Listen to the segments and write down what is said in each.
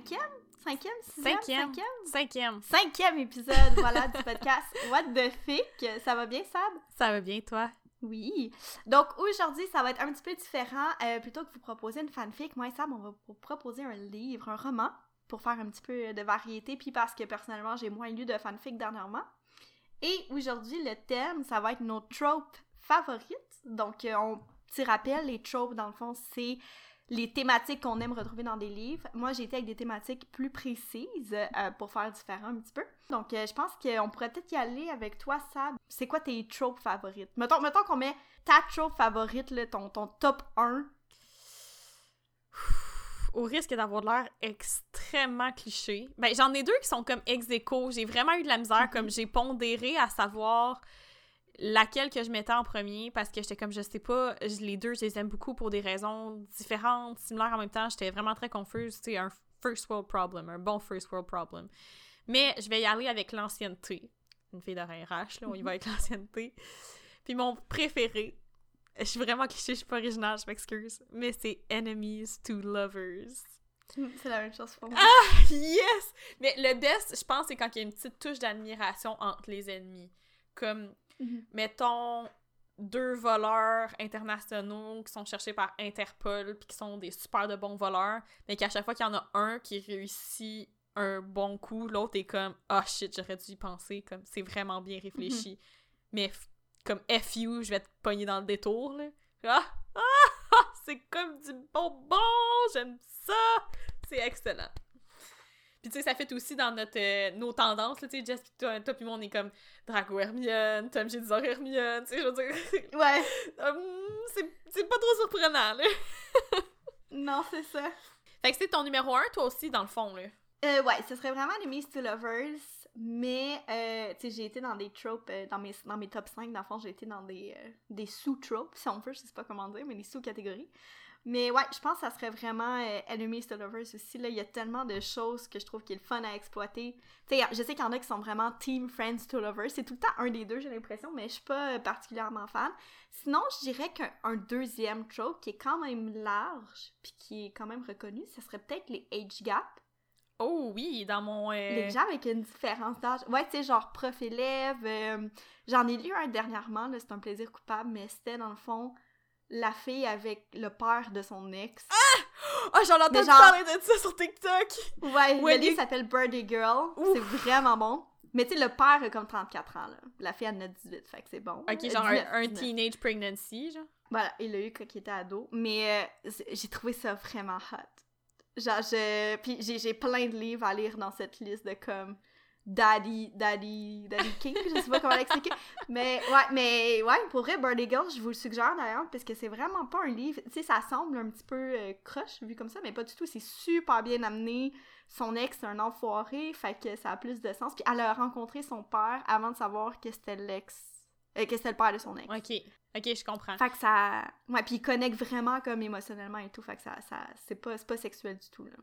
cinquième? Cinquième? Sixième? Cinquième. Cinquième? Cinquième. Cinquième épisode, voilà, du podcast What the Fic. Ça va bien, Sab? Ça va bien, toi? Oui. Donc aujourd'hui, ça va être un petit peu différent. Euh, plutôt que vous proposer une fanfic, moi et Sam, on va vous proposer un livre, un roman, pour faire un petit peu de variété, puis parce que personnellement, j'ai moins lu de fanfic dernièrement. Et aujourd'hui, le thème, ça va être nos tropes favorites. Donc, euh, on petit rappel, les tropes, dans le fond, c'est les thématiques qu'on aime retrouver dans des livres. Moi, j'ai été avec des thématiques plus précises euh, pour faire différent un petit peu. Donc, euh, je pense qu'on pourrait peut-être y aller avec toi, Sab. C'est quoi tes tropes favorites? Mettons, mettons qu'on met ta trope favorite, là, ton, ton top 1. Au risque d'avoir l'air extrêmement cliché. Ben, j'en ai deux qui sont comme ex. J'ai vraiment eu de la misère, comme j'ai pondéré à savoir laquelle que je mettais en premier parce que j'étais comme je sais pas je- les deux je les aime beaucoup pour des raisons différentes similaires en même temps j'étais vraiment très confuse c'est un first world problem un bon first world problem. Mais je vais y aller avec l'ancienneté. Une fille de RH là on y va avec l'ancienneté. Puis mon préféré je suis vraiment cliché je suis pas originale je m'excuse mais c'est enemies to lovers. C'est la même chose pour moi. ah yes! Mais le best je pense c'est quand il y a une petite touche d'admiration entre les ennemis. Comme Mhm. mettons, deux voleurs internationaux qui sont cherchés par Interpol puis qui sont des super de bons voleurs, mais qu'à chaque fois qu'il y en a un qui réussit un bon coup, l'autre est comme « Ah shit, j'aurais dû y penser. » Comme, c'est vraiment bien réfléchi. Mais f- comme « FU, je vais te pogner dans le détour. » là. Ah! Ah! Ah! C'est comme du bonbon! J'aime ça! C'est excellent. Puis tu sais, ça fait aussi dans notre, euh, nos tendances, là, tu sais, Jess pis toi, toi pis moi, on est comme Drago Hermione, Tom Jedusor Hermione, tu sais, je veux dire, Ouais. hum, c'est pas trop surprenant, là. Non, c'est ça. Fait que c'est ton numéro un, toi aussi, dans le fond, là. Euh, ouais, ce serait vraiment Enemies to Lovers, mais, euh, tu sais, j'ai été dans des tropes, euh, dans, mes, dans mes top 5, dans le fond, j'ai été dans des, des sous-tropes, si on veut, je sais pas comment dire, mais des sous-catégories. Mais ouais, je pense que ça serait vraiment euh, Enemies to Lovers aussi, là, il y a tellement de choses que je trouve qu'il est le fun à exploiter. Tu sais, je sais qu'il y en a qui sont vraiment Team Friends to Lovers, c'est tout le temps un des deux, j'ai l'impression, mais je suis pas euh, particulièrement fan. Sinon, je dirais qu'un un deuxième trope qui est quand même large, puis qui est quand même reconnu, ça serait peut-être les age gap. Oh oui, dans mon... euh, Les gens avec une différence d'âge. Ouais, tu sais, genre prof-élève. euh, J'en ai lu un dernièrement, là, c'est un plaisir coupable, mais c'était dans le fond la fille avec le père de son ex. Oh, j'en ai Mais entendu genre- parler de ça sur TikTok! ouais, ouais, le livre s'appelle Birdie Girl. C'est vraiment bon. Mais tu sais, le père a comme 34 ans, là. La fille, elle a 18, fait que c'est bon. Ok, genre un, 19, un 19. teenage pregnancy, genre. Voilà, il l'a eu quand il était ado. Mais euh, j'ai trouvé ça vraiment hot. Genre, je... Puis j'ai j'ai plein de livres à lire dans cette liste de comme... Daddy, Daddy, Daddy King, je sais pas comment l'expliquer. Mais ouais, mais ouais, pour vrai, Birdie Girl, je vous le suggère d'ailleurs, parce que c'est vraiment pas un livre. Tu sais, ça semble un petit peu euh, croche vu comme ça, mais pas du tout. C'est super bien amené. Son ex, c'est un enfoiré, fait que ça a plus de sens. Puis elle a rencontré son père avant de savoir que c'était l'ex. euh, que c'était le père de son ex. Ok, ok, je comprends. Fait que ça. Ouais, puis il connecte vraiment comme émotionnellement et tout. Fait que ça. ça... C'est pas, pas sexuel du tout, là.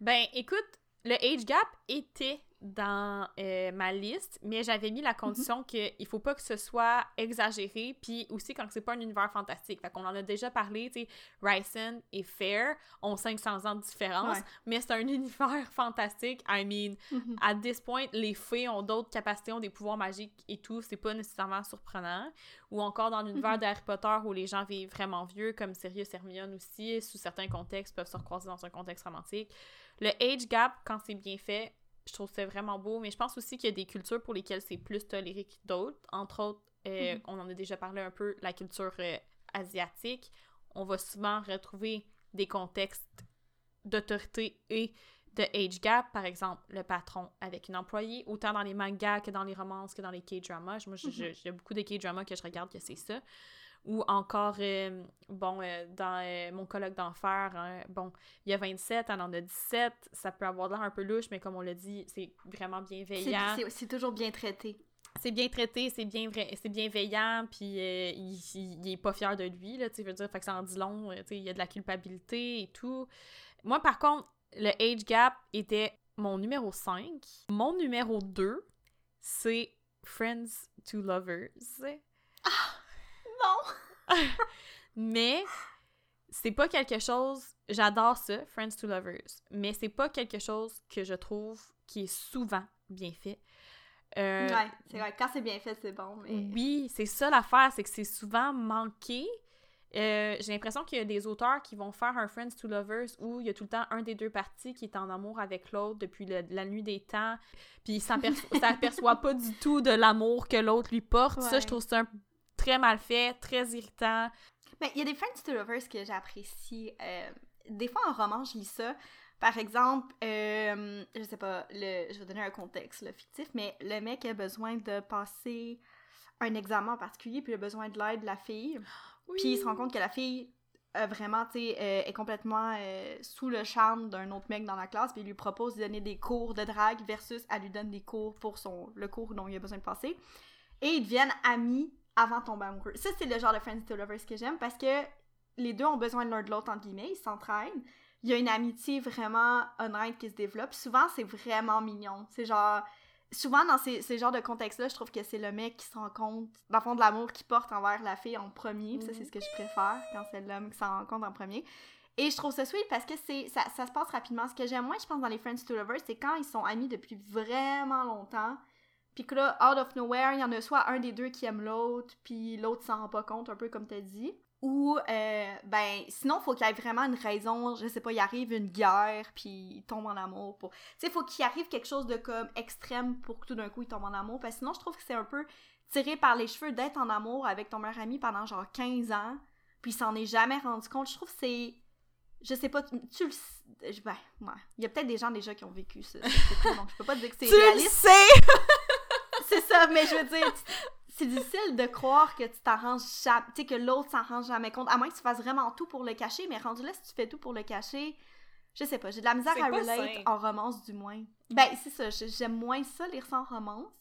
Ben, écoute, le age gap était dans euh, ma liste, mais j'avais mis la condition qu'il faut pas que ce soit exagéré, puis aussi quand c'est pas un univers fantastique. Fait qu'on en a déjà parlé, tu sais, Ryson et Fair ont 500 ans de différence, Ouais. mais c'est un univers fantastique. I mean, Mhm. à this point, les fées ont d'autres capacités, ont des pouvoirs magiques et tout, c'est pas nécessairement surprenant. Ou encore dans l'univers Mhm. d'Harry Potter où les gens vivent vraiment vieux, comme Sirius Hermione aussi, sous certains contextes, peuvent se recroiser dans un contexte romantique. Le age gap, quand c'est bien fait, je trouve que c'est vraiment beau, mais je pense aussi qu'il y a des cultures pour lesquelles c'est plus toléré que d'autres. Entre autres, euh, Mhm. on en a déjà parlé un peu, la culture euh, asiatique. On va souvent retrouver des contextes d'autorité et de age gap, par exemple, le patron avec une employée, autant dans les mangas que dans les romances que dans les K-dramas. Moi, je- Mhm. j'ai beaucoup de K-dramas que je regarde que c'est ça. Ou encore, euh, bon, euh, dans euh, mon colloque d'enfer, hein, bon, il y a 27, elle en a 17, ça peut avoir l'air un peu louche, mais comme on l'a dit, c'est vraiment bienveillant. C'est toujours bien traité. C'est bien traité, c'est bien vrai, c'est bienveillant, puis il, il- il est pas fier de lui, là, tu sais, je veux dire, fait que ça en dit long, tu sais, il y a de la culpabilité et tout. Moi, par contre, le age gap était mon numéro 5. Mon numéro 2, c'est Friends to Lovers. Non! Mais c'est pas quelque chose. J'adore ça, Friends to Lovers, mais c'est pas quelque chose que je trouve qui est souvent bien fait. Euh, ouais, c'est vrai. Quand c'est bien fait, c'est bon. Mais... Oui, c'est ça l'affaire, c'est que c'est souvent manqué. Euh, j'ai l'impression qu'il y a des auteurs qui vont faire un Friends to Lovers où il y a tout le temps un des deux parties qui est en amour avec l'autre depuis la nuit des temps, puis ça s'aperçoit pas du tout de l'amour que l'autre lui porte. Ça, je trouve ça très mal fait, très irritant. Mais il y a des Friends to Lovers que j'apprécie. Euh, des fois, en roman, je lis ça. Par exemple, euh, je sais pas, le, je vais donner un contexte le fictif, mais le mec a besoin de passer un examen en particulier, puis il a besoin de l'aide de la fille. Puis il se rend compte que la fille vraiment, tu sais, euh, est complètement euh, sous le charme d'un autre mec dans la classe, puis il lui propose de donner des cours de drague versus elle lui donne des cours pour son le cours dont il a besoin de passer. Et ils deviennent amis avant de tomber amoureux. Ça, c'est le genre de Friends to Lovers que j'aime parce que les deux ont besoin de l'un de l'autre, entre guillemets, ils s'entraînent. Il y a une amitié vraiment honnête qui se développe. Souvent, c'est vraiment mignon. C'est genre, souvent dans ces, ces genres de contextes-là, je trouve que c'est le mec qui se rend compte, dans le fond, de l'amour qu'il porte envers la fille en premier. Ça, c'est ce que je préfère quand c'est l'homme qui s'en rend compte en premier. Et je trouve ça sweet parce que c'est ça se passe rapidement. Ce que j'aime moins, je pense, dans les Friends to Lovers, c'est quand ils sont amis depuis vraiment longtemps. Puis que là, out of nowhere, il y en a soit un des deux qui aime l'autre, puis l'autre s'en rend pas compte, un peu comme t'as dit. Ou, euh, ben, sinon, faut qu'il y ait vraiment une raison, je sais pas, il arrive une guerre, puis il tombe en amour. Pour... Tu sais, faut qu'il arrive quelque chose de comme extrême pour que tout d'un coup il tombe en amour. Parce que sinon, je trouve que c'est un peu tiré par les cheveux d'être en amour avec ton meilleur ami pendant genre 15 ans, puis il s'en est jamais rendu compte. Je trouve que c'est. Je sais pas, tu le. Ben, ouais. Il y a peut-être des gens déjà qui ont vécu ça. donc je peux pas dire que c'est réaliste. Tu sais! c'est ça, mais je veux dire, c'est difficile de croire que tu t'arranges jamais, tu sais, que l'autre s'en rend jamais compte, à moins que tu fasses vraiment tout pour le cacher, mais rendu là, si tu fais tout pour le cacher, je sais pas, j'ai de la misère à relate en romance du moins. Ben, c'est ça, j'aime moins ça, lire en romance.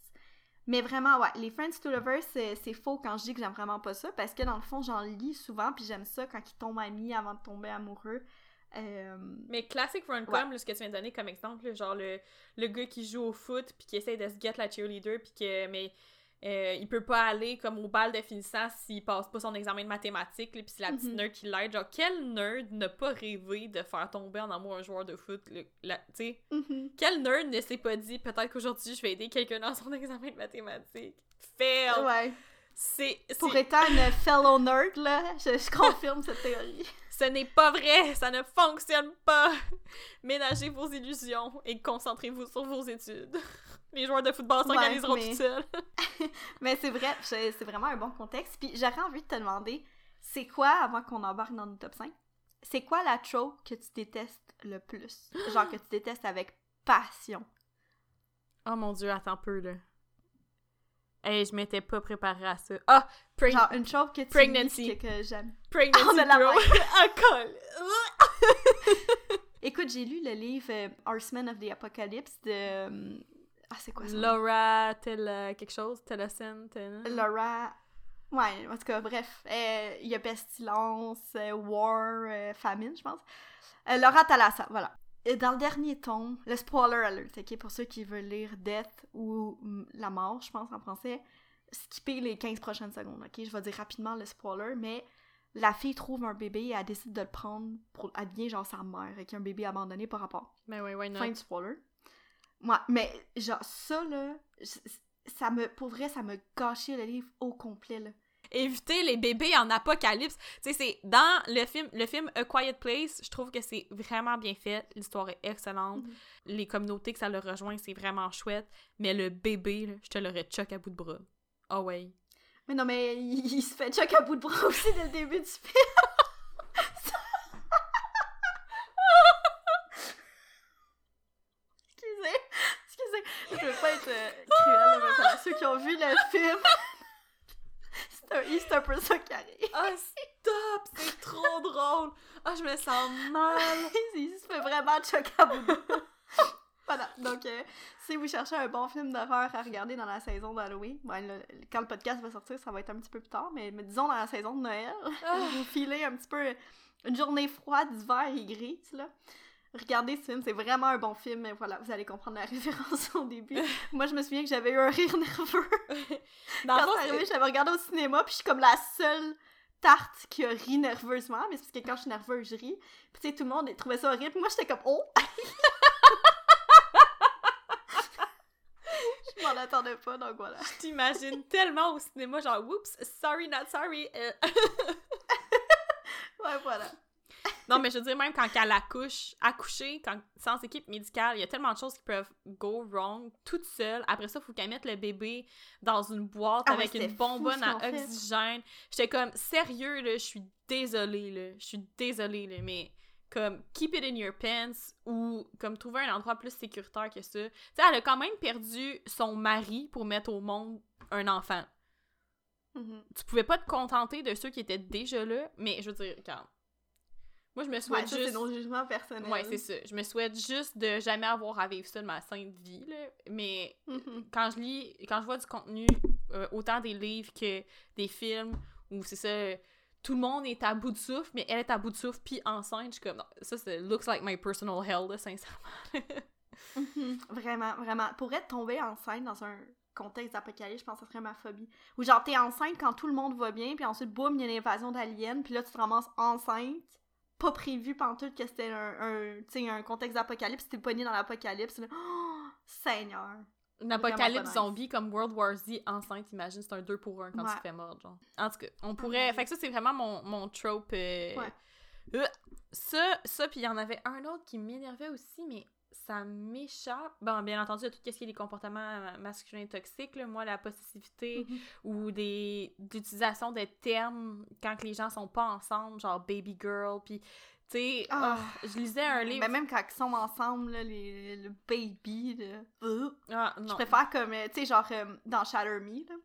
Mais vraiment, ouais, les Friends to Lovers, c'est faux quand je dis que j'aime vraiment pas ça, parce que dans le fond, j'en lis souvent, puis j'aime ça quand ils tombent amis avant de tomber amoureux. Euh, mais classic rom-com, ce que tu viens de donner comme exemple, genre le, le gars qui joue au foot, puis qui essaie de se get la cheerleader, puis que, mais euh, il peut pas aller comme au bal de finissant s'il passe pas son examen de mathématiques, puis c'est la petite mhm. nerd qui l'aide. Genre, quel nerd n'a pas rêvé de faire tomber en amour un joueur de foot? Tu sais? Mhm. Quel nerd ne s'est pas dit peut-être qu'aujourd'hui je vais aider quelqu'un dans son examen de mathématiques? Fail! Ouais. C'est. Pour étant une fellow nerd, là, je, confirme cette théorie. Ce n'est pas vrai, ça ne fonctionne pas. Ménagez vos illusions et concentrez-vous sur vos études. Les joueurs de football s'organiseront tout seuls. mais c'est vrai, c'est vraiment un bon contexte. Puis j'aurais envie de te demander, c'est quoi, avant qu'on embarque dans nos top 5, c'est quoi la que tu détestes le plus? Genre que tu détestes avec passion? Oh mon dieu, attends un peu là. Hey, je m'étais pas préparée à ça. Ah! Genre une trope que tu Pregnancy. que, que j'aime. Pregnancy oh, la Alcool! Écoute, j'ai lu le livre euh, Horsemen of the Apocalypse de euh, ah, c'est quoi ça? Laura, tel quelque chose, Tellison, Laura. Ouais, en tout cas, bref. Euh, il y a Pestilence, euh, War, euh, Famine, je pense. Laura Talassa, voilà. Et dans le dernier tome, le spoiler alert, ok, pour ceux qui veulent lire Death ou La mort, je pense en français, skipper les 15 prochaines secondes, ok? Je vais dire rapidement le spoiler, mais la fille trouve un bébé et elle décide de le prendre pour. Devient genre sa mère, avec un bébé abandonné par rapport. Mais ouais, ouais, non. Fin de spoiler. Moi, mais genre ça là, ça me pour vrai ça me gâchait le livre au complet là. Éviter les bébés en apocalypse. Tu sais c'est dans le film le film A Quiet Place, je trouve que c'est vraiment bien fait, l'histoire est excellente. Mhm. Les communautés que ça le rejoint, c'est vraiment chouette, mais le bébé là, je te l'aurais choc à bout de bras. Ah oh ouais. Mais non mais il, il se fait choc à bout de bras aussi dès le début du film. Je veux pas être euh, cruelle, mais ceux qui ont vu le film, c'est un, peu ça qui arrive. Ah, stop! C'est trop drôle! Ah, je me sens mal! il se fait vraiment choc Voilà, donc euh, si vous cherchez un bon film d'horreur à regarder dans la saison d'Halloween, ben, quand le podcast va sortir, ça va être un petit peu plus tard, mais, disons dans la saison de Noël, ah. vous filez un petit peu une journée froide d'hiver et grise, là. Regardez ce film, c'est vraiment un bon film, mais voilà, vous allez comprendre la référence au début. Moi, je me souviens que j'avais eu un rire nerveux. Dans Quand c'est arrivé, j'avais regardé au cinéma, puis je suis comme la seule tarte qui a ri nerveusement, mais c'est parce que quand je suis nerveuse, je ris. Puis tu sais, tout le monde trouvait ça horrible. Moi, j'étais comme « Oh! » Je m'en attendais pas, donc voilà. Je t'imagine tellement au cinéma, genre, oups, sorry, not sorry. euh. Ouais, voilà. Non, mais je veux dire, même quand elle accouche, accoucher, quand, sans équipe médicale, il y a tellement de choses qui peuvent go wrong toute seule. Après ça, il faut qu'elle mette le bébé dans une boîte Ah avec une bonbonne à fait. oxygène. J'étais comme, sérieux, là, je suis désolée, là. Je suis désolée, là, mais comme, keep it in your pants ou comme trouver un endroit plus sécuritaire que ça. Tu sais, elle a quand même perdu son mari pour mettre au monde un enfant. Mhm. Tu pouvais pas te contenter de ceux qui étaient déjà là, mais je veux dire, quand. Moi, je me Ouais, souhaite ça, juste. c'est nos jugements personnels. Ouais, c'est ça. Je me souhaite juste de jamais avoir à vivre ça de ma sainte vie, là. Mais Mhm. quand je lis, quand je vois du contenu, euh, autant des livres que des films, où c'est ça, tout le monde est à bout de souffle, mais elle est à bout de souffle, puis enceinte, je suis comme, non, ça, c'est looks like my personal hell, là, sincèrement. Mhm. Vraiment, vraiment. Pour être tombée enceinte dans un contexte d'apocalypse, je pense que ça serait ma phobie. Ou genre, t'es enceinte quand tout le monde va bien, puis ensuite, boum, il y a une invasion d'aliens, puis là, tu te ramasses enceinte, pas prévu pantoute que c'était un, un, un contexte d'apocalypse, t'es pogné dans l'apocalypse. Oh, Seigneur. Une apocalypse nice. zombie comme World War Z enceinte, imagine, c'est un 2 pour 1 quand Ouais. tu te fais mordre, genre. En tout cas, on pourrait... mon Fait que ça, c'est vraiment mon, mon trope... euh, Ouais. Euh, ça, ça, puis il y en avait un autre qui m'énervait aussi, mais ça m'échappe. Bon, bien entendu, de tout ce qui est les comportements masculins toxiques, là, moi, la possessivité Mhm. ou des d'utilisation de termes quand que les gens sont pas ensemble, genre baby girl, puis... Tu sais, Ah. ah, je lisais un livre... Mais même quand ils sont ensemble, là, les, le baby, là. euh, Ah, Je non, préfère comme, euh, tu sais, genre, euh, dans Shatter Me, là.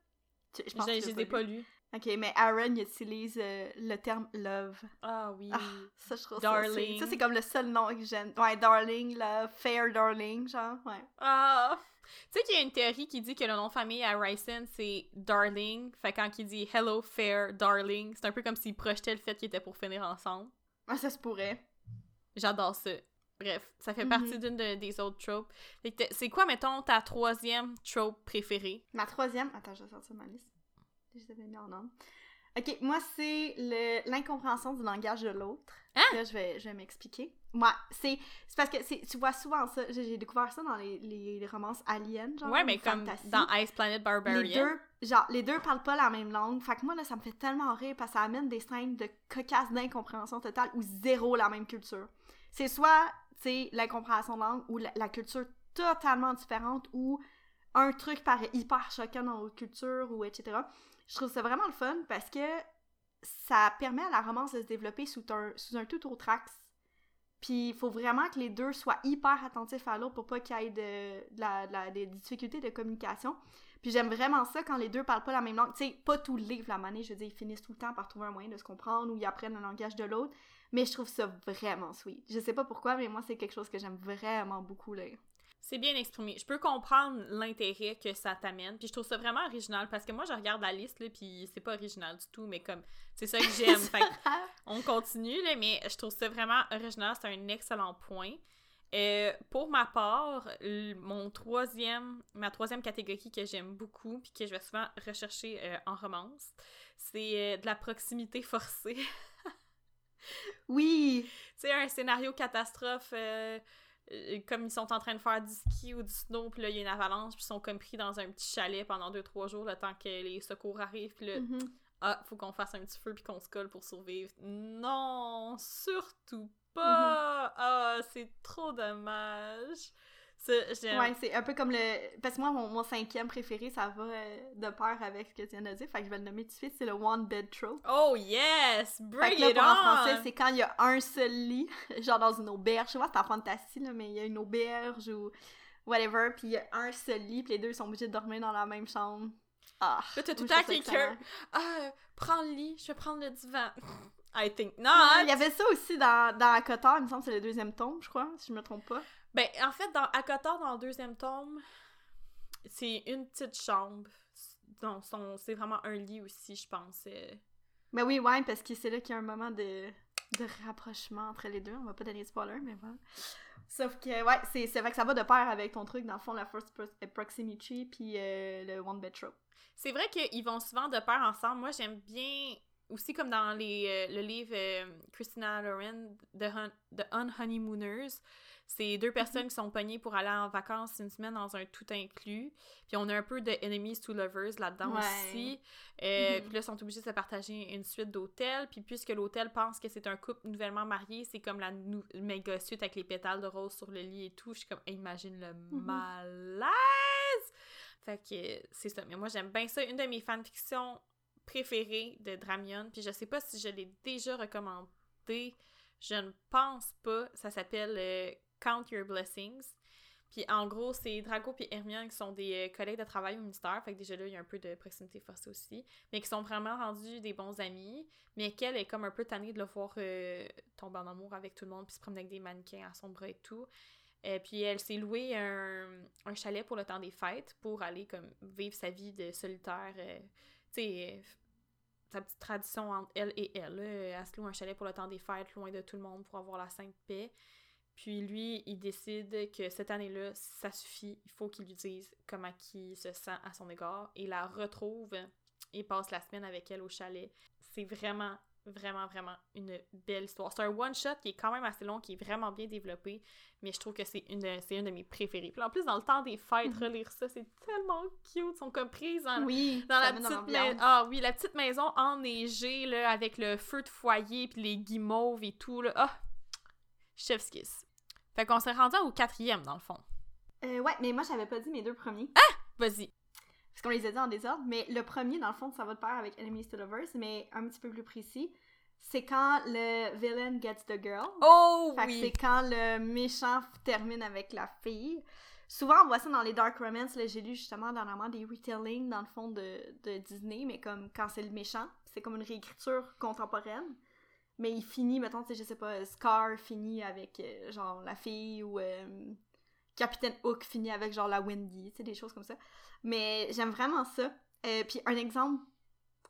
Je, je pense je que je tu les l'as ai pas lu. Ok, mais Aaron, il utilise euh, le terme love. Ah oui. Ah, ça, je trouve Darling. ça. Ça, c'est comme le seul nom que j'aime. Ouais, darling, love, fair darling, genre, ouais. Ah! Tu sais qu'il y a une théorie qui dit que le nom de famille à Ryson, c'est Darling. Fait quand il dit Hello, fair, Darling, c'est un peu comme s'il projetait le fait qu'ils étaient pour finir ensemble. Ah, ça se pourrait. J'adore ça. Bref, ça fait Mhm. partie d'une de- des autres tropes. C'est quoi, mettons, ta troisième trope préférée? Ma troisième... Attends, je vais sortir ma liste. Mis en. Ok, moi, c'est le- l'incompréhension du langage de l'autre. Hein? Là, je vais, je vais m'expliquer. Moi, c'est c'est parce que c'est- tu vois souvent ça. J'ai découvert ça dans les, les, les romances aliens, genre. ouais, ou mais comme fantasy. dans Ice Planet Barbarian. les deux, genre, les deux parlent pas la même langue. Fait que moi, là, ça me fait tellement rire parce que ça amène des scènes de cocasse d'incompréhension totale ou zéro la même culture. C'est soit, tu sais, l'incompréhension de langue ou la, la culture totalement différente ou un truc paraît hyper choquant dans notre culture ou etc. Je trouve ça vraiment le fun parce que ça permet à la romance de se développer sous un, sous un tout autre axe. Puis il faut vraiment que les deux soient hyper attentifs à l'autre pour pas qu'il y ait de, la- la- des difficultés de communication. Puis j'aime vraiment ça quand les deux parlent pas la même langue. Tu sais, pas tout le livre, la manée, je veux dire, ils finissent tout le temps par trouver un moyen de se comprendre ou ils apprennent le langage de l'autre. Mais je trouve ça vraiment sweet. Je sais pas pourquoi, mais moi, c'est quelque chose que j'aime vraiment beaucoup lire. C'est bien exprimé. Je peux comprendre l'intérêt que ça t'amène, puis je trouve ça vraiment original parce que moi je regarde la liste là, puis c'est pas original du tout, mais comme c'est ça que j'aime. on continue là, mais je trouve ça vraiment original. C'est un excellent point. Euh, pour ma part, mon troisième, ma troisième catégorie que j'aime beaucoup puis que je vais souvent rechercher euh, en romance, c'est euh, de la proximité forcée. Oui! tu sais, un scénario catastrophe, euh, comme ils sont en train de faire du ski ou du snow, puis là, il y a une avalanche, puis ils sont comme pris dans un petit chalet pendant 2-3 jours, le temps que les secours arrivent, puis là, Mhm. ah, faut qu'on fasse un petit feu, puis qu'on se colle pour survivre. Non, surtout pas! Ah, c'est trop dommage! Ça, j'aime. Ouais, c'est un peu comme le. Parce que moi, mon, mon cinquième préféré, ça va euh, de pair avec ce que tu viens de dire. Fait que je vais le nommer tout de suite. C'est le One Bed Trope. Oh yes! Fait Bring que là, it pour on! en français, c'est quand il y a un seul lit, genre dans une auberge. Je sais pas si c'est en fantasy, là, mais il y a une auberge ou whatever, puis il y a un seul lit, puis les deux sont obligés de dormir dans la même chambre. Ah! Là, t'as tout le temps quelqu'un. Ah, prends le lit, je vais prendre le divan. I think not! Il y avait ça aussi dans, dans Acotar, il me semble que c'est le deuxième tome, je crois, si je me trompe pas. Ben, en fait, dans Akotar, dans le deuxième tome, c'est une petite chambre. C'est vraiment un lit aussi, je pense. euh. Mais oui, ouais, parce que c'est là qu'il y a un moment de, de rapprochement entre les deux. On va pas donner de spoiler, mais voilà. Sauf que, ouais, c'est vrai que ça va de pair avec ton truc, dans le fond, la First Pro- Proximity, puis euh, le One Bed Trope. C'est vrai qu'ils vont souvent de pair ensemble. Moi, j'aime bien aussi comme dans les, euh, le livre euh, Christina Loren, The, Hun The Unhoneymooners, c'est deux personnes qui sont pognées pour aller en vacances une semaine dans un tout inclus. Puis on a un peu de enemies to lovers là-dedans Ouais. aussi. Euh, Mhm. Puis là, ils sont obligés de se partager une suite d'hôtels. Puis puisque l'hôtel pense que c'est un couple nouvellement marié, c'est comme la méga suite avec les pétales de rose sur le lit et tout. Je suis comme, imagine le malaise! Fait que c'est ça. Mais moi, j'aime bien ça. Une de mes fanfictions préférées de Dramion, puis je sais pas si je l'ai déjà recommandé, je ne pense pas. Ça s'appelle euh, Count Your Blessings. Puis en gros, c'est Drago et Hermione qui sont des euh, collègues de travail au ministère, fait que déjà là, il y a un peu de proximité forcée aussi, mais qui sont vraiment rendus des bons amis, mais qu'elle est comme un peu tannée de le voir euh, tomber en amour avec tout le monde, puis se promener avec des mannequins à son bras et tout. Puis elle s'est louée un, un chalet pour le temps des fêtes pour aller comme vivre sa vie de solitaire. Sais, euh, sa petite tradition entre elle et elle. là. Elle se loue un chalet pour le temps des fêtes, loin de tout le monde pour avoir la sainte paix. Puis lui, il décide que cette année-là, ça suffit. Il faut qu'il lui dise comment il se sent à son égard. Et la retrouve et passe la semaine avec elle au chalet. C'est vraiment, vraiment, vraiment une belle histoire. C'est un one-shot qui est quand même assez long, qui est vraiment bien développé, mais je trouve que c'est une, une de mes préférées. Puis en plus, dans le temps des fêtes, Mhm. relire ça, c'est tellement cute. Ils sont comme prises dans, Oui, dans la petite maison. Ah oui, la petite maison enneigée, là, avec le feu de foyer, puis les guimauves et tout, là. Ah! Chef's kiss. Fait qu'on s'est rendu au quatrième, dans le fond. Euh, ouais, mais moi, j'avais pas dit mes deux premiers. Vas-y. Parce qu'on les a dit en désordre. Mais le premier, dans le fond, ça va de pair avec Enemies to Lovers, mais un petit peu plus précis. C'est quand le villain gets the girl. Oh Fait oui! c'est quand le méchant termine avec la fille. Souvent, on voit ça dans les Dark Romance. là, J'ai lu justement dernièrement des retellings dans le fond de, de Disney, mais comme quand c'est le méchant, c'est comme une réécriture contemporaine. Mais il finit, mettons, je sais pas, Scar finit avec euh, genre la fille ou euh, Captain Hook finit avec genre la Wendy, tu sais, des choses comme ça. Mais j'aime vraiment ça. Euh, Puis un exemple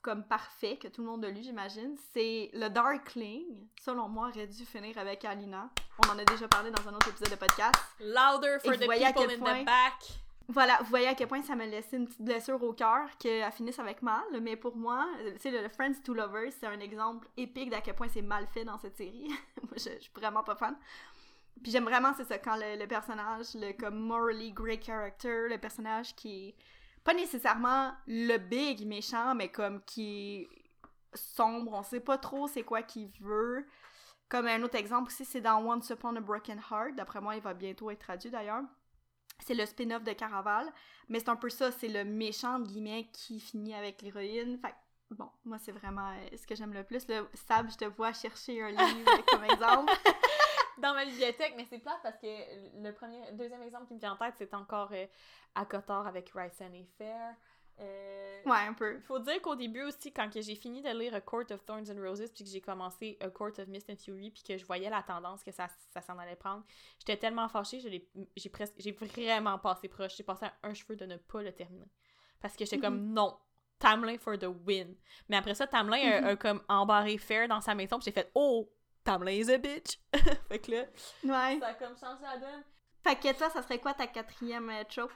comme parfait que tout le monde a lu, j'imagine, c'est le Darkling. Selon moi, aurait dû finir avec Alina. On en a déjà parlé dans un autre épisode de podcast. Louder for Et the people in point- the back. Voilà, vous voyez à quel point ça m'a laissé une petite blessure au cœur qu'elle finisse avec mal, mais pour moi, euh, tu sais, le Friends to Lovers, c'est un exemple épique d'à quel point c'est mal fait dans cette série. moi, je, je suis vraiment pas fan. Puis j'aime vraiment, c'est ça, quand le, le personnage, le comme morally great character, le personnage qui est pas nécessairement le big méchant, mais comme qui est sombre, on sait pas trop c'est quoi qu'il veut. Comme un autre exemple aussi, c'est dans Once Upon a Broken Heart. D'après moi, il va bientôt être traduit d'ailleurs. C'est le spin-off de Caraval. Mais c'est un peu ça, c'est le méchant, entre guillemets, qui finit avec l'héroïne. Fait bon, moi, c'est vraiment euh, ce que j'aime le plus. Le Sab, je te vois chercher un livre comme exemple. Dans ma bibliothèque, mais c'est plate parce que le premier, deuxième exemple qui me vient en tête, c'est encore euh, à Cotard avec Ryson et Fair. Euh, Ouais, un peu. Il faut dire qu'au début aussi, quand j'ai fini de lire A Court of Thorns and Roses, puis que j'ai commencé A Court of Mist and Fury, puis que je voyais la tendance que ça, ça s'en allait prendre, j'étais tellement fâchée, j'ai presque, j'ai vraiment passé proche. J'ai passé un, un cheveu de ne pas le terminer. Parce que j'étais comme, non, Tamlin for the win. Mais après ça, Tamlin a- Mhm. a, comme embarré Fair dans sa maison, puis j'ai fait, oh, Tamlin is a bitch. fait que là, Ouais. ça a comme changé la donne. Fait que toi, ça serait quoi ta quatrième euh, trope?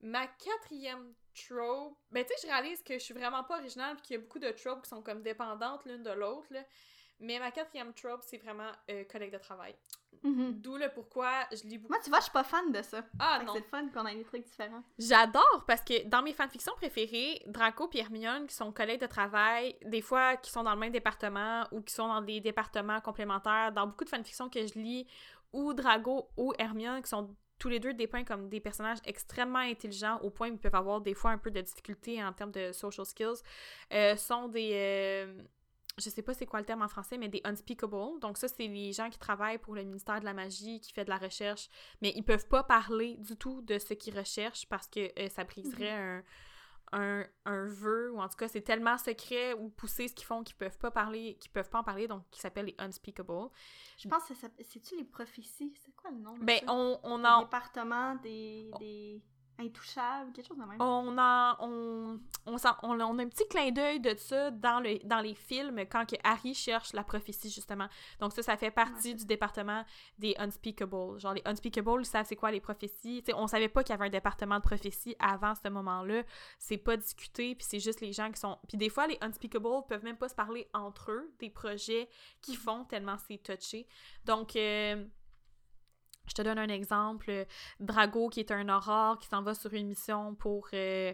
Ma quatrième trope, ben tu sais, je réalise que je suis vraiment pas originale puis qu'il y a beaucoup de tropes qui sont comme dépendantes l'une de l'autre, là. Mais ma quatrième trope, c'est vraiment euh, collègue de travail. Mhm. D'où le pourquoi je lis beaucoup. Moi, tu vois, je suis pas fan de ça. Ah Fait que non. c'est le fun qu'on ait des trucs différents. J'adore parce que dans mes fanfictions préférées, Draco et Hermione, qui sont collègues de travail, des fois qui sont dans le même département ou qui sont dans des départements complémentaires, dans beaucoup de fanfictions que je lis, ou Drago ou Hermione, qui sont tous les deux dépeints comme des personnages extrêmement intelligents au point où ils peuvent avoir des fois un peu de difficultés en termes de social skills, euh, sont des... euh, je sais pas c'est quoi le terme en français, mais des unspeakable. Donc ça, c'est les gens qui travaillent pour le ministère de la magie, qui fait de la recherche, mais ils peuvent pas parler du tout de ce qu'ils recherchent parce que euh, ça briserait un, un, un vœu, ou en tout cas, c'est tellement secret ou poussé ce qu'ils font qu'ils peuvent pas parler, qu'ils peuvent pas en parler, donc qui s'appellent les unspeakable. Je pense que ça- c'est-tu les prophéties? C'est quoi le nom? de Ben, ça? on, on en... départements des... des... intouchable, quelque chose de même. On a, on, on, s'en- on, a un petit clin d'œil de ça dans, le, dans les films quand que Harry cherche la prophétie, justement. Donc ça, ça fait partie Ouais. du département des Unspeakables. Genre, les Unspeakables, ils savent c'est quoi les prophéties. Tu sais, on savait pas qu'il y avait un département de prophétie avant ce moment-là. C'est pas discuté, puis c'est juste les gens qui sont... Puis des fois, les Unspeakables peuvent même pas se parler entre eux des projets qu'ils font tellement c'est touché. Donc... euh, je te donne un exemple. Drago, qui est un aurore, qui s'en va sur une mission pour euh,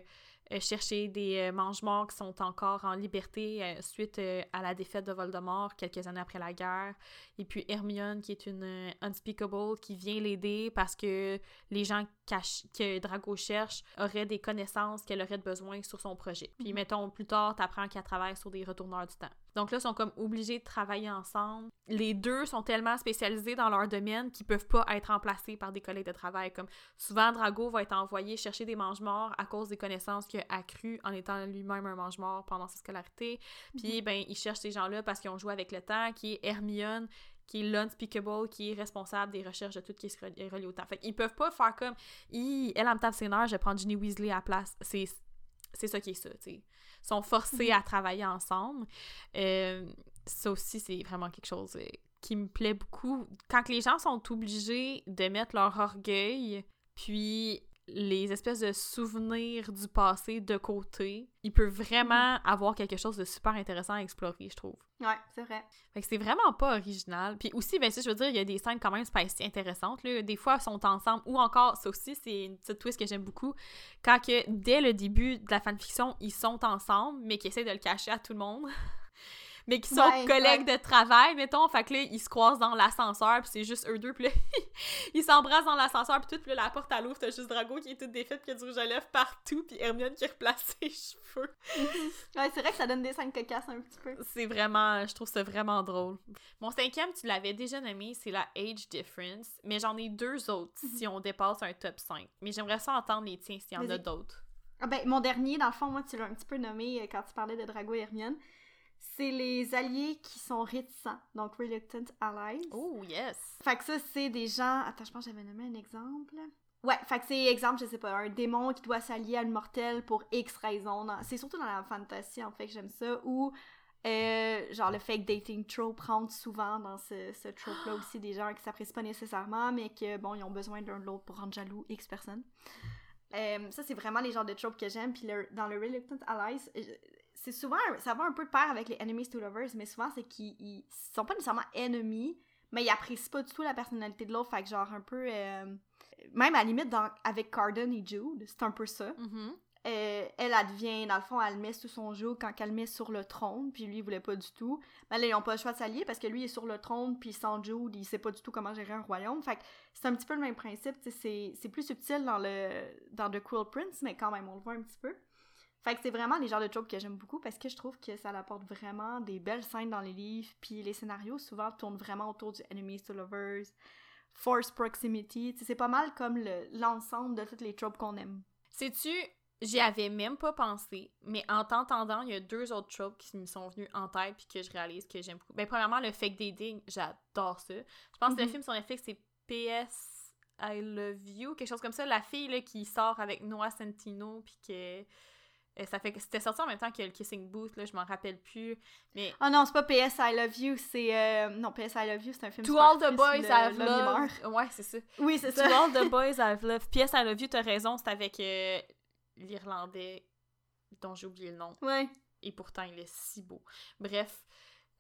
euh, chercher des euh, mange-morts qui sont encore en liberté euh, suite euh, à la défaite de Voldemort quelques années après la guerre. Et puis Hermione, qui est une euh, Unspeakable, qui vient l'aider parce que les gens que Drago cherche auraient des connaissances qu'elle aurait besoin sur son projet. Puis Mhm. mettons, plus tard, t'apprends qu'elle travaille sur des retourneurs du temps. Donc là, ils sont comme obligés de travailler ensemble. Les deux sont tellement spécialisés dans leur domaine qu'ils peuvent pas être remplacés par des collègues de travail. Comme souvent, Drago va être envoyé chercher des mange-morts à cause des connaissances qu'il a accrues en étant lui-même un mange-mort pendant sa scolarité. Puis, ben, il cherche ces gens-là parce qu'ils ont joué avec le temps, qui est Hermione, qui est l'unspeakable, qui est responsable des recherches de tout ce qui est reli- relié au temps. Fait qu'ils peuvent pas faire comme, elle, elle me tape ses nerfs, je vais prendre Ginny Weasley à la place. C'est c'est ça qui est ça, tu sais. Sont forcés à travailler ensemble. Euh, ça aussi, c'est vraiment quelque chose euh, qui me plaît beaucoup. Quand les gens sont obligés de mettre leur orgueil, puis les espèces de souvenirs du passé de côté, ils peuvent vraiment avoir quelque chose de super intéressant à explorer, je trouve. Ouais, c'est vrai. Fait que c'est vraiment pas original. Puis aussi, ben ça, je veux dire, il y a des scènes quand même spicy intéressantes. Là. Des fois, ils sont ensemble. Ou encore, ça aussi, c'est une petite twist que j'aime beaucoup. Quand que, dès le début de la fanfiction, ils sont ensemble, mais qu'ils essaient de le cacher à tout le monde. mais qui sont Ouais, collègues de travail, mettons. Fait que là, ils se croisent dans l'ascenseur, puis c'est juste eux deux. Puis là, ils s'embrassent dans l'ascenseur, puis tout. Puis là, la porte à l'ouvre, t'as juste Drago qui est toute défaite, qui a du rouge à lèvres partout, puis Hermione qui replace ses cheveux. Ouais, c'est vrai que ça donne des scènes cocasses un petit peu. C'est vraiment, je trouve ça vraiment drôle. Mon cinquième, tu l'avais déjà nommé, c'est la Age Difference, mais j'en ai deux autres si on dépasse un top 5. Mais j'aimerais ça entendre les tiens s'il y en a d'autres. Ah ben, mon dernier, dans le fond, moi, tu l'as un petit peu nommé euh, quand tu parlais de Drago et Hermione. C'est les alliés qui sont réticents, donc Reluctant Allies. Oh, yes! Fait que ça, c'est des gens. Attends, je pense que j'avais nommé un exemple. Ouais, fait que c'est exemple, je sais pas, un démon qui doit s'allier à une mortelle pour X raison. Dans- C'est surtout dans la fantasy, en fait, que j'aime ça. Ou, euh, genre, le fake dating trope rentre souvent dans ce, ce trope-là aussi, des gens qui s'apprécient pas nécessairement, mais que, bon, ils ont besoin d'un de l'autre pour rendre jaloux X personnes. Euh, ça, c'est vraiment les genres de tropes que j'aime. Puis le- dans le Reluctant Allies, euh, c'est souvent, ça va un peu de pair avec les Enemies to Lovers, mais souvent, c'est qu'ils ils sont pas nécessairement ennemis, mais ils apprécient pas du tout la personnalité de l'autre. Fait que, genre, un peu. euh, même à la limite, dans, avec Carden et Jude, c'est un peu ça. Euh, elle, devient, dans le fond, elle le met sous son joug quand elle le met sur le trône, puis lui, il voulait pas du tout. Mais là, ils ont pas le choix de s'allier parce que lui, il est sur le trône, puis sans Jude, il sait pas du tout comment gérer un royaume. Fait que c'est un petit peu le même principe, c'est plus subtil dans le dans The Cruel Prince, mais quand même, on le voit un petit peu. Fait que c'est vraiment les genres de tropes que j'aime beaucoup parce que je trouve que ça apporte vraiment des belles scènes dans les livres, puis les scénarios souvent tournent vraiment autour du Enemies to Lovers, Force Proximity, c'est pas mal comme le- l'ensemble de toutes les tropes qu'on aime. Sais-tu, j'y avais même pas pensé, mais en t'entendant, il y a deux autres tropes qui me sont venus en tête puis que je réalise que j'aime beaucoup. Ben, premièrement, le fake dating, j'adore ça. Je pense que le Mhm. film sur Netflix, c'est PS I Love You, quelque chose comme ça. La fille là, qui sort avec Noah Centino puis que. Euh, ça fait que c'était sorti en même temps que le Kissing Booth, là, je m'en rappelle plus. Mais Ah non, c'est pas PS I Love You, c'est. euh, Non, PS I Love You, c'est un film To All the Boys le- I've Loved. meurt. Ouais, c'est ça. Oui, c'est To ça. All the Boys I've Loved. PS I Love You, t'as raison, c'est avec euh, l'Irlandais dont j'ai oublié le nom. Ouais. Et pourtant, il est si beau. Bref.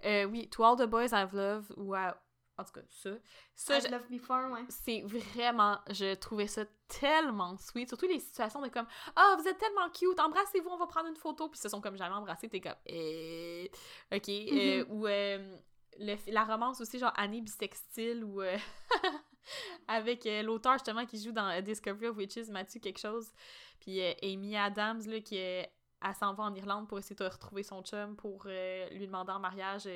Euh, oui, To All the Boys I've Loved, ou à- en tout cas, ça. Ça, je- Loved Before, ouais. c'est vraiment, je trouvais ça tellement sweet. Surtout les situations de comme, ah, vous êtes tellement cute, embrassez-vous, on va prendre une photo. Puis ils se sont comme jamais embrassés, t'es comme, eh, ok. Euh, ou euh, le- la romance aussi, genre Annie bisextile, ou euh, avec l'auteur justement qui joue dans Discovery of Witches, Mathieu quelque chose. Puis Amy Adams, là, qui euh, elle s'en va en Irlande pour essayer de retrouver son chum pour lui demander en mariage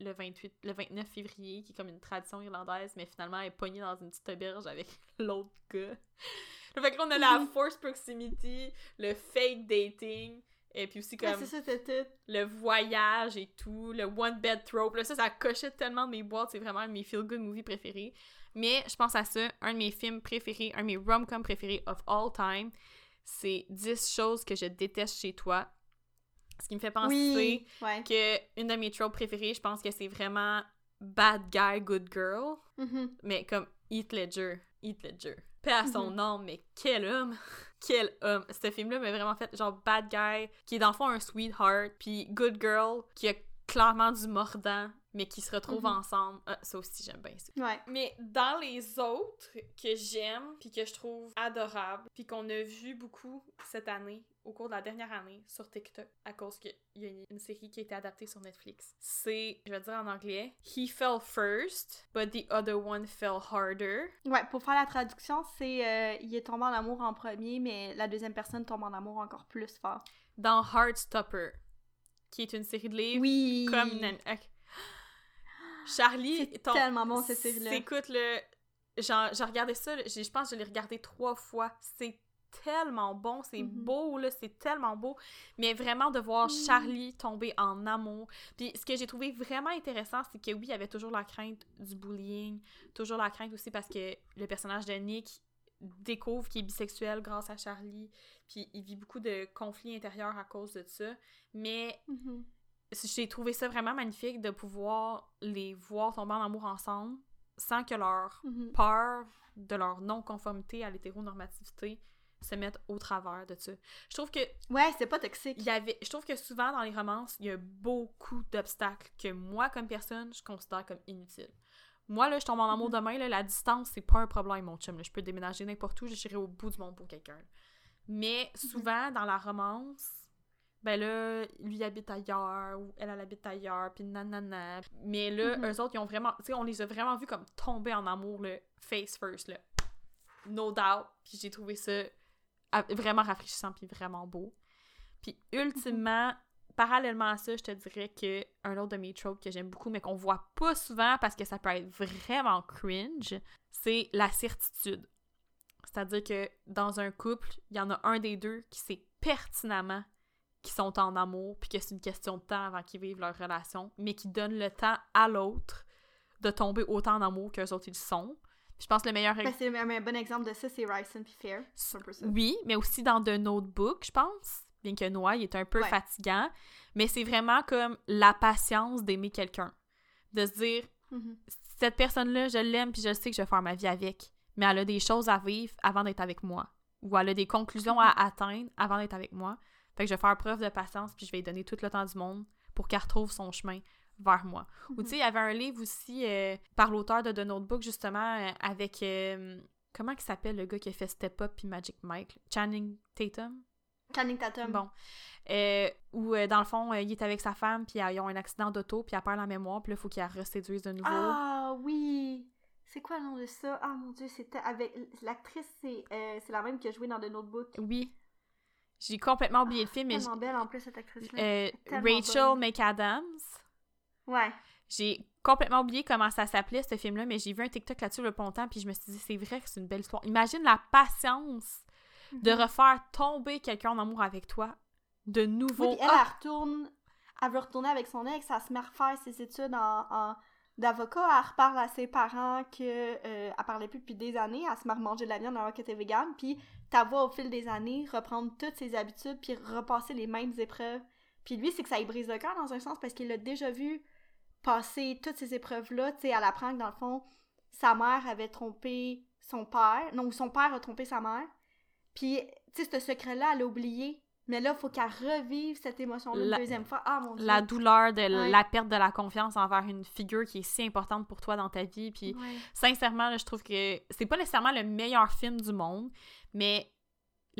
le 28, le 29 février, qui est comme une tradition irlandaise, mais finalement elle est pognée dans une petite auberge avec l'autre gars. Fait que là, on a la force proximity, le fake dating, et puis aussi Ouais, comme c'est ça, le voyage et tout, le one bed trope. Là, ça, ça cochait tellement de mes boîtes, c'est vraiment un de mes feel good movies préférés. Mais je pense à ça, un de mes films préférés, un de mes rom-coms préférés of all time, c'est 10 choses que je déteste chez toi. Ce qui me fait penser Oui, ouais. que une de mes tropes préférées, je pense que c'est vraiment bad guy, good girl. Mhm. Mais comme Heath Ledger. Heath Ledger. Paix à son nom, mais quel homme! quel homme! Ce film-là m'a vraiment fait genre bad guy, qui est dans le fond un sweetheart, puis good girl, qui a clairement du mordant, mais qui se retrouvent Mhm. ensemble. Ah, ça aussi, j'aime bien ça. Ouais. Mais dans les autres que j'aime, puis que je trouve adorables, puis qu'on a vu beaucoup cette année, au cours de la dernière année, sur TikTok, à cause qu'il y a une, une série qui a été adaptée sur Netflix, c'est, je vais dire en anglais, He fell first, but the other one fell harder. Ouais, pour faire la traduction, c'est euh, il est tombé en amour en premier, mais la deuxième personne tombe en amour encore plus fort. Dans Heartstopper, qui est une série de livres Oui. comme une... ok. Charlie, C'est ton- tellement bon, cette série-là. Écoute, le... J'ai regardé ça, j'ai- je pense que je l'ai regardé trois fois. C'est tellement bon, c'est Mhm. beau, là, c'est tellement beau. Mais vraiment de voir. Charlie tomber en amour. Puis ce que j'ai trouvé vraiment intéressant, c'est que oui, il y avait toujours la crainte du bullying, toujours la crainte aussi parce que le personnage de Nick découvre qu'il est bisexuel grâce à Charlie, puis il vit beaucoup de conflits intérieurs à cause de ça. Mais Mhm. j'ai trouvé ça vraiment magnifique de pouvoir les voir tomber en amour ensemble sans que leur Mhm. peur de leur non-conformité à l'hétéronormativité se mette au travers de ça. Je trouve que Ouais, c'est pas toxique. il y avait je trouve que souvent dans les romances, il y a beaucoup d'obstacles que moi comme personne, je considère comme inutiles. Moi là, je tombe en amour Mhm. demain là, la distance, c'est pas un problème mon chum, là. je peux déménager n'importe où, j'irai au bout du monde pour quelqu'un. Mais Mhm. souvent dans la romance, ben là, lui habite ailleurs, ou elle, elle habite ailleurs, puis nanana. Mais là, Mhm. eux autres, ils ont vraiment, tu sais, on les a vraiment vus comme tomber en amour, le face first, là. No doubt. Puis j'ai trouvé ça ah, vraiment rafraîchissant, puis vraiment beau. Puis ultimement, parallèlement à ça, je te dirais que un autre de mes tropes que j'aime beaucoup, mais qu'on voit pas souvent parce que ça peut être vraiment cringe, c'est la certitude. C'est-à-dire que dans un couple, il y en a un des deux qui sait pertinemment qu'ils sont en amour, puis que c'est une question de temps avant qu'ils vivent leur relation, mais qui donne le temps à l'autre de tomber autant en amour qu'eux autres ils sont. Puis je pense que le meilleur Ben, c'est un, bon exemple de ça, c'est Ryson puis Fair. Oui, mais aussi dans The Notebook, je pense. Bien que Noah, il est un peu Ouais. fatigant. Mais c'est vraiment comme la patience d'aimer quelqu'un. De se dire, Mhm. cette personne-là, je l'aime puis je sais que je vais faire ma vie avec. Mais elle a des choses à vivre avant d'être avec moi. Ou elle a des conclusions à atteindre avant d'être avec moi. Fait que je vais faire preuve de patience puis je vais lui donner tout le temps du monde pour qu'elle retrouve son chemin vers moi. Ou tu sais, il y avait un livre aussi euh, par l'auteur de The Notebook, justement, euh, avec... euh, comment il s'appelle le gars qui a fait Step Up puis Magic Mike? Channing Tatum? Channing Tatum. Bon. Euh, où, euh, dans le fond, euh, il est avec sa femme, puis ils ont un accident d'auto, puis elle perd la mémoire, puis là, il faut qu'il la reséduise de nouveau. Ah oui! C'est quoi le nom de ça? Ah mon dieu, c'était avec. L'actrice, c'est euh, la même qui a joué dans The Notebook. Oui. J'ai complètement oublié le film, mais Tellement belle en plus, cette actrice-là. Rachel bonne. McAdams. Ouais. J'ai complètement oublié comment ça s'appelait, ce film-là, mais j'ai vu un TikTok là-dessus le longtemps, puis je me suis dit, c'est vrai que c'est une belle histoire. Imagine la patience de Mhm. refaire tomber quelqu'un en amour avec toi de nouveau. Oui, puis elle, Ah! elle retourne. Elle veut retourner avec son ex, elle se met à refaire ses études en, en- d'avocat. Elle reparle à ses parents que euh, elle parlait plus depuis des années. Elle se met à manger de la viande alors qu'elle était végane. Puis ta voix au fil des années reprendre toutes ses habitudes puis repasser les mêmes épreuves. Puis lui, c'est que ça lui brise le cœur dans un sens parce qu'il l'a déjà vu passer toutes ces épreuves-là. Tu sais, elle apprend que dans le fond, sa mère avait trompé son père. Non, son père a trompé sa mère. Puis, tu sais, ce secret-là, elle l'a oublié. Mais là, il faut qu'elle revive cette émotion-là La- une deuxième fois. Ah, mon Dieu. la douleur de Ouais. la perte de la confiance envers une figure qui est si importante pour toi dans ta vie. Puis Ouais. sincèrement, là, je trouve que c'est pas nécessairement le meilleur film du monde, mais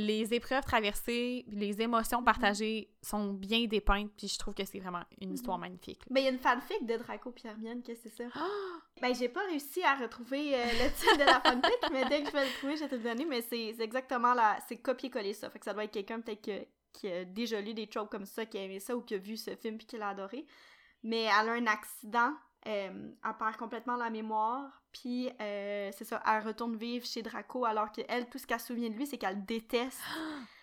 les épreuves traversées, les émotions Mhm. partagées sont bien dépeintes, puis je trouve que c'est vraiment une Mhm. histoire magnifique. là. Ben, il y a une fanfic de Draco puis Hermione, qu'est-ce que c'est ça? Ben, j'ai pas réussi à retrouver euh, le titre de la fanfic, mais dès que je vais le trouver, je vais te le donner. Mais c'est exactement la. C'est copier-coller ça. Fait que ça doit être quelqu'un peut-être que- qui a déjà lu des tropes comme ça, qui a aimé ça ou qui a vu ce film puis qui l'a adoré. Mais elle a un accident, euh, elle perd complètement la mémoire, puis euh, c'est ça, elle retourne vivre chez Draco alors qu'elle, tout ce qu'elle se souvient de lui, c'est qu'elle le déteste.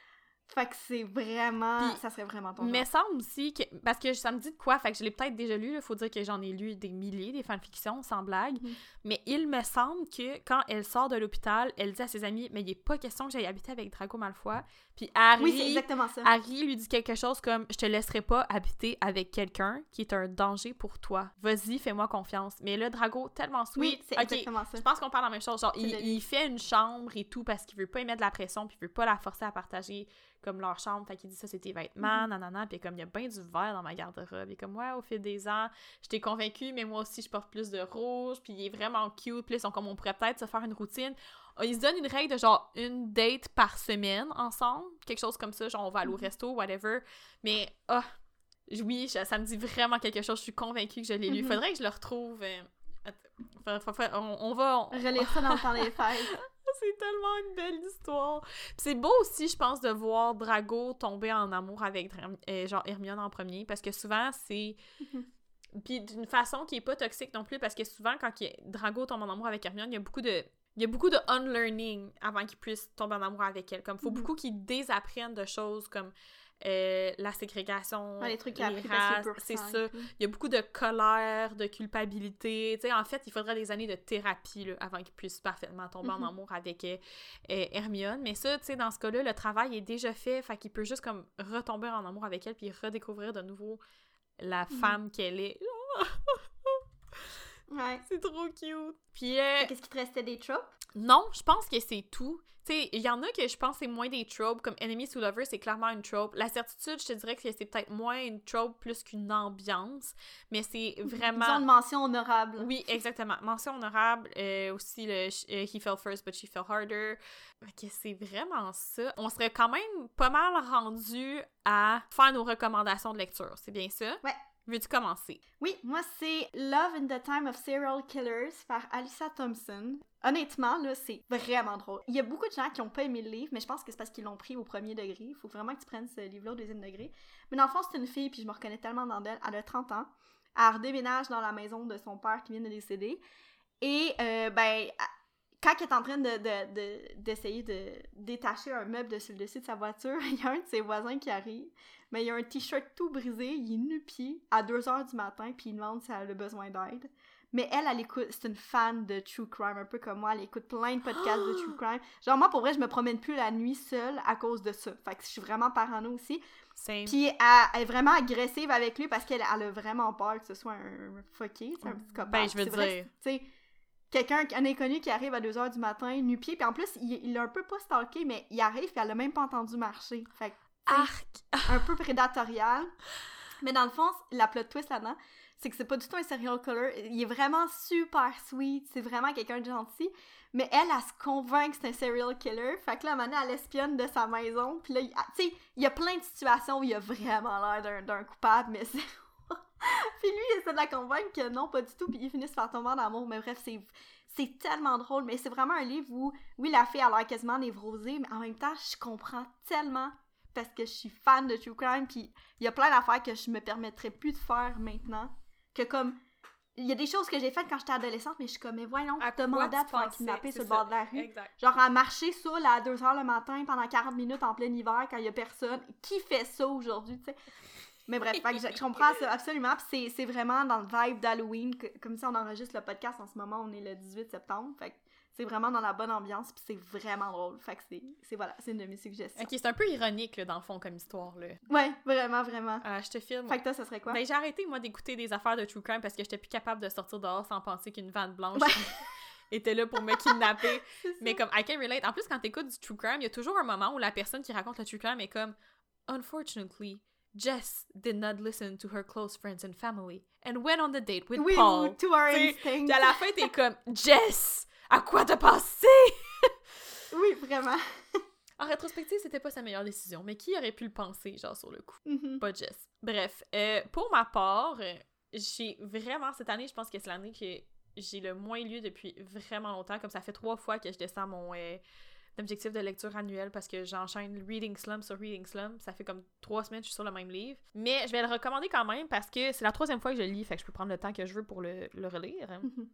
Fait que c'est vraiment. Puis, ça serait vraiment ton Mais semble aussi que. Parce que ça me dit de quoi, fait que je l'ai peut-être déjà lu, il faut dire que j'en ai lu des milliers, des fanfictions, sans blague. Mhm. Mais il me semble que quand elle sort de l'hôpital, elle dit à ses amis Mais il n'est pas question que j'aille habiter avec Draco Malfoy. Puis Harry. Oui, c'est exactement ça. Harry lui dit quelque chose comme Je te laisserai pas habiter avec quelqu'un qui est un danger pour toi. Vas-y, fais-moi confiance. Mais là, Drago, tellement sweet. Oui, c'est Ok, exactement ça. Je pense qu'on parle de la même chose. Genre, il, il fait une chambre et tout parce qu'il veut pas y mettre de la pression puis il veut pas la forcer à partager comme leur chambre. Fait qu'il dit ça, c'est tes vêtements, Mhm. nanana. Puis comme il y a bien du vert dans ma garde-robe. Il est comme, ouais, au fil des ans, je t'ai convaincu, mais moi aussi, je porte plus de rouge. Puis il est vraiment cute. Puis ils sont comme, on pourrait peut-être se faire une routine. Ah, Ils se donnent une règle de genre une date par semaine ensemble. Quelque chose comme ça. Genre, on va aller au Mhm. resto, whatever. Mais, ah, oui, ça me dit vraiment quelque chose. Je suis convaincue que je l'ai lu. Mhm. Faudrait que je le retrouve. euh, attends, on, on va. on- Relire ça dans le temps des fêtes. C'est tellement une belle histoire. C'est beau aussi, je pense, de voir Drago tomber en amour avec euh, genre Hermione en premier, parce que souvent c'est Mhm. puis d'une façon qui est pas toxique non plus, parce que souvent quand il- Drago tombe en amour avec Hermione, il y a beaucoup de il y a beaucoup de unlearning avant qu'il puisse tomber en amour avec elle. Comme faut Mhm. beaucoup qu'il désapprenne de choses comme euh, la ségrégation, Ouais, les trucs les races, c'est ça. Il y a beaucoup de colère, de culpabilité. En fait, il faudrait des années de thérapie là, avant qu'il puisse parfaitement tomber Mhm. en amour avec euh, euh, Hermione. Mais ça, tu sais, dans ce cas-là, le travail est déjà fait. Fait qu'il peut juste comme retomber en amour avec elle puis redécouvrir de nouveau la Mhm. femme qu'elle est. Ouais. C'est trop cute. Puis, euh, Qu'est-ce qui te restait des tropes? non, je pense que c'est tout. Tu sais, il y en a que je pense c'est moins des tropes, comme Enemy to Lover, c'est clairement une trope. La certitude, je te dirais que c'est peut-être moins une trope plus qu'une ambiance, mais c'est vraiment... Disons une mention honorable. Oui, exactement. Mention honorable. euh, aussi, le euh, He fell first, but she fell harder. Que c'est vraiment ça. On serait quand même pas mal rendu à faire nos recommandations de lecture. C'est bien ça? Ouais. Veux-tu commencer? Oui, moi c'est Love in the Time of Serial Killers par Alyssa Thompson. Honnêtement, là, c'est vraiment drôle. Il y a beaucoup de gens qui ont pas aimé le livre, mais je pense que c'est parce qu'ils l'ont pris au premier degré. Il faut vraiment que tu prennes ce livre-là au deuxième degré. Mais dans le c'est une fille, puis je me reconnais tellement dans elle. Elle a 30 ans. Elle redéménage dans la maison de son père qui vient de décéder. Et, euh, ben, quand elle est en train de, de- de- d'essayer de, détacher un meuble de sur le dessus de sa voiture, il y a un de ses voisins qui arrive. Mais il a un t-shirt tout brisé, il est nu-pied à 2h du matin, puis il demande si elle a besoin d'aide. Mais elle, elle écoute, c'est une fan de true crime, un peu comme moi, elle écoute plein de podcasts de true crime. Genre, moi, pour vrai, je me promène plus la nuit seule à cause de ça. Fait que je suis vraiment parano aussi. Same. Puis elle, elle est vraiment agressive avec lui parce qu'elle elle a vraiment peur que ce soit un fucké, c'est un psychopathe. Ben, je veux vrai, dire. Tu sais, quelqu'un, un inconnu qui arrive à 2h du matin, nu-pied, puis en plus, il, il a un peu pas stalké, mais il arrive, puis elle a même pas entendu marcher. Fait que, Arc! un peu prédatorial. Mais dans le fond, la plot twist là-dedans, c'est que c'est pas du tout un serial killer. Il est vraiment super sweet. C'est vraiment quelqu'un de gentil. Mais elle, elle, se convainc que c'est un serial killer. Fait que là, maintenant, elle espionne de sa maison. Puis là, ah, tu sais, il y a plein de situations où il a vraiment l'air d'un- d'un coupable, mais c'est. Puis lui, il essaie de la convaincre que non, pas du tout. Puis ils finissent par tomber en amour. Mais bref, c'est. C'est tellement drôle, mais c'est vraiment un livre où, oui, la fille a l'air quasiment névrosée, mais en même temps, je comprends tellement parce que je suis fan de True Crime, puis il y a plein d'affaires que je me permettrais plus de faire maintenant. Que comme, il y a des choses que j'ai faites quand j'étais adolescente, mais je suis comme, mais voyons, À quoi demander à tu te faire kidnapper sur le ça. bord de la rue. Exact. Genre à marcher seul à 2h le matin pendant 40 minutes en plein hiver quand il y a personne. Qui fait ça aujourd'hui, tu sais? Mais bref, que je, je comprends ça absolument. Puis c'est- c'est vraiment dans le vibe d'Halloween. Comme si on enregistre le podcast en ce moment, on est le 18 septembre. Fait que c'est vraiment dans la bonne ambiance. Puis c'est vraiment drôle. Fait que c'est- voilà, c'est une de mes suggestions. Ok, c'est un peu ironique, là, dans le fond, comme histoire, là. Ouais, vraiment, vraiment. Euh, je te filme. Fait que toi, ça serait quoi? Ben, j'ai arrêté, moi, d'écouter des affaires de True Crime parce que j'étais plus capable de sortir dehors sans penser qu'une vanne blanche Ouais. était là pour me kidnapper. Mais comme, I can relate. En plus, quand t'écoutes du True Crime, il y a toujours un moment où la personne qui raconte le True Crime est comme Unfortunately, Jess did not listen to her close friends and family and went on the date with oui, Paul. to our instinct. À la fin, t'es comme Jess, à quoi t'as pensé? Oui, vraiment. En rétrospective, c'était pas sa meilleure décision, mais qui aurait pu le penser, genre, sur le coup? Mhm. Pas Jess. Bref, euh, pour ma part, j'ai vraiment, cette année, je pense que c'est l'année que j'ai le moins lu depuis vraiment longtemps. Comme ça fait trois fois que je descends mon euh, objectif de lecture annuel parce que j'enchaîne Reading Slum sur Reading Slum. Ça fait comme trois semaines que je suis sur le même livre. Mais je vais le recommander quand même parce que c'est la troisième fois que je le lis, fait que je peux prendre le temps que je veux pour le, le relire. Mhm.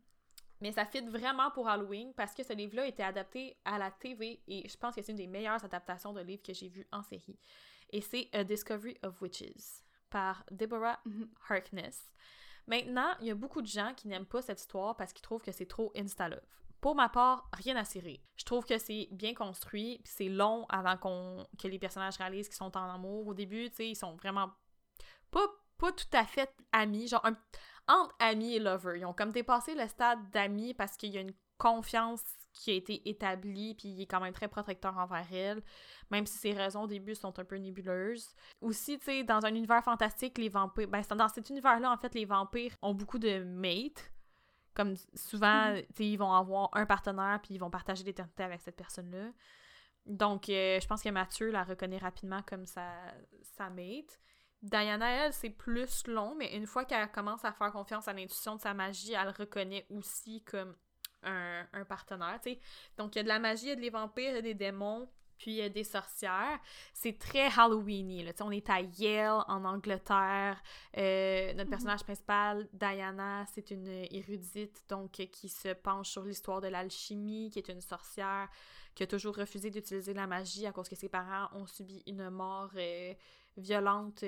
Mais ça fit vraiment pour Halloween parce que ce livre-là a été adapté à la TV et je pense que c'est une des meilleures adaptations de livres que j'ai vues en série. Et c'est A Discovery of Witches par Deborah Mhm. Harkness. Maintenant, il y a beaucoup de gens qui n'aiment pas cette histoire parce qu'ils trouvent que c'est trop insta-love. Pour ma part, rien à cirer. Je trouve que c'est bien construit, puis c'est long avant qu'on que les personnages réalisent qu'ils sont en amour. Au début, tu sais, ils sont vraiment pas, pas tout à fait amis, genre entre amis et lovers. Ils ont comme dépassé le stade d'amis parce qu'il y a une confiance qui a été établie, puis il est quand même très protecteur envers elle, même si ses raisons au début sont un peu nébuleuses. Aussi, tu sais, dans un univers fantastique, les vampires... Ben, dans cet univers-là, en fait, les vampires ont beaucoup de mates. Comme souvent, sais, ils vont avoir un partenaire, puis ils vont partager l'éternité avec cette personne-là. Donc, euh, je pense que Mathieu la reconnaît rapidement comme sa, sa mate. Diana, elle, c'est plus long, mais une fois qu'elle commence à faire confiance à l'intuition de sa magie, elle le reconnaît aussi comme un, un partenaire, tu sais. Donc, il y a de la magie, il y a des vampires, il y a des démons, puis il y a des sorcières. C'est très Halloweeny, là. On est à Yale, en Angleterre. Euh, notre Mhm. personnage principal, Diana, c'est une érudite, donc, euh, qui se penche sur l'histoire de l'alchimie, qui est une sorcière, qui a toujours refusé d'utiliser la magie à cause que ses parents ont subi une mort euh, violente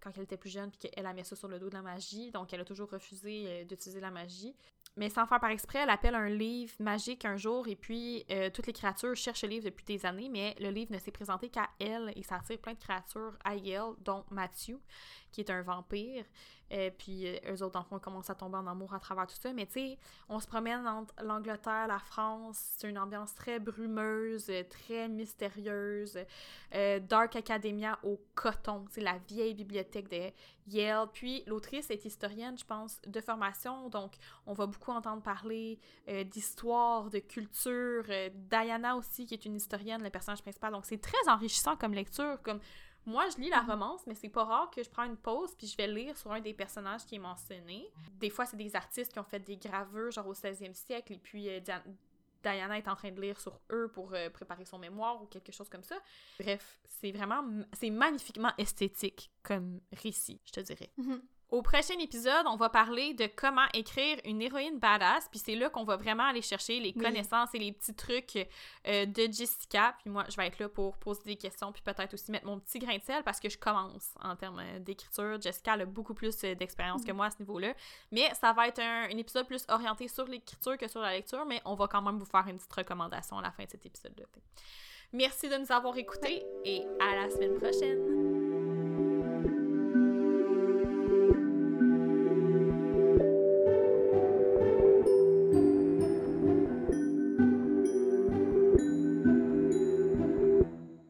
quand elle était plus jeune, puis qu'elle a mis ça sur le dos de la magie. Donc, elle a toujours refusé d'utiliser la magie. Mais sans faire par exprès, elle appelle un livre magique un jour, et puis euh, toutes les créatures cherchent le livre depuis des années, mais le livre ne s'est présenté qu'à elle, et ça attire plein de créatures à Yale, dont Matthew, qui est un vampire. Euh, puis euh, eux autres, en fond, commencent à tomber en amour à travers tout ça. Mais tu sais, on se promène entre l'Angleterre, la France. C'est une ambiance très brumeuse, euh, très mystérieuse. Dark Academia au coton. C'est la vieille bibliothèque de Yale. Puis l'autrice est historienne, je pense, de formation. Donc, on va beaucoup entendre parler d'histoire, de culture. Diana aussi, qui est une historienne, le personnage principal. Donc, c'est très enrichissant comme lecture. Comme moi, je lis la romance, mais c'est pas rare que je prends une pause puis je vais lire sur un des personnages qui est mentionné. Des fois, c'est des artistes qui ont fait des gravures, genre au 16e siècle, et puis euh, Dia- Diana est en train de lire sur eux pour euh, préparer son mémoire ou quelque chose comme ça. Bref, c'est vraiment... C'est magnifiquement esthétique comme récit, je te dirais. Mhm. Au prochain épisode, on va parler de comment écrire une héroïne badass, puis c'est là qu'on va vraiment aller chercher les Oui. connaissances et les petits trucs euh, de Jessica. Puis moi, je vais être là pour poser des questions, puis peut-être aussi mettre mon petit grain de sel parce que je commence en termes euh, d'écriture. Jessica a beaucoup plus euh, d'expérience que moi à ce niveau-là. Mais ça va être un, un épisode plus orienté sur l'écriture que sur la lecture, mais on va quand même vous faire une petite recommandation à la fin de cet épisode-là. Merci de nous avoir écoutés et à la semaine prochaine!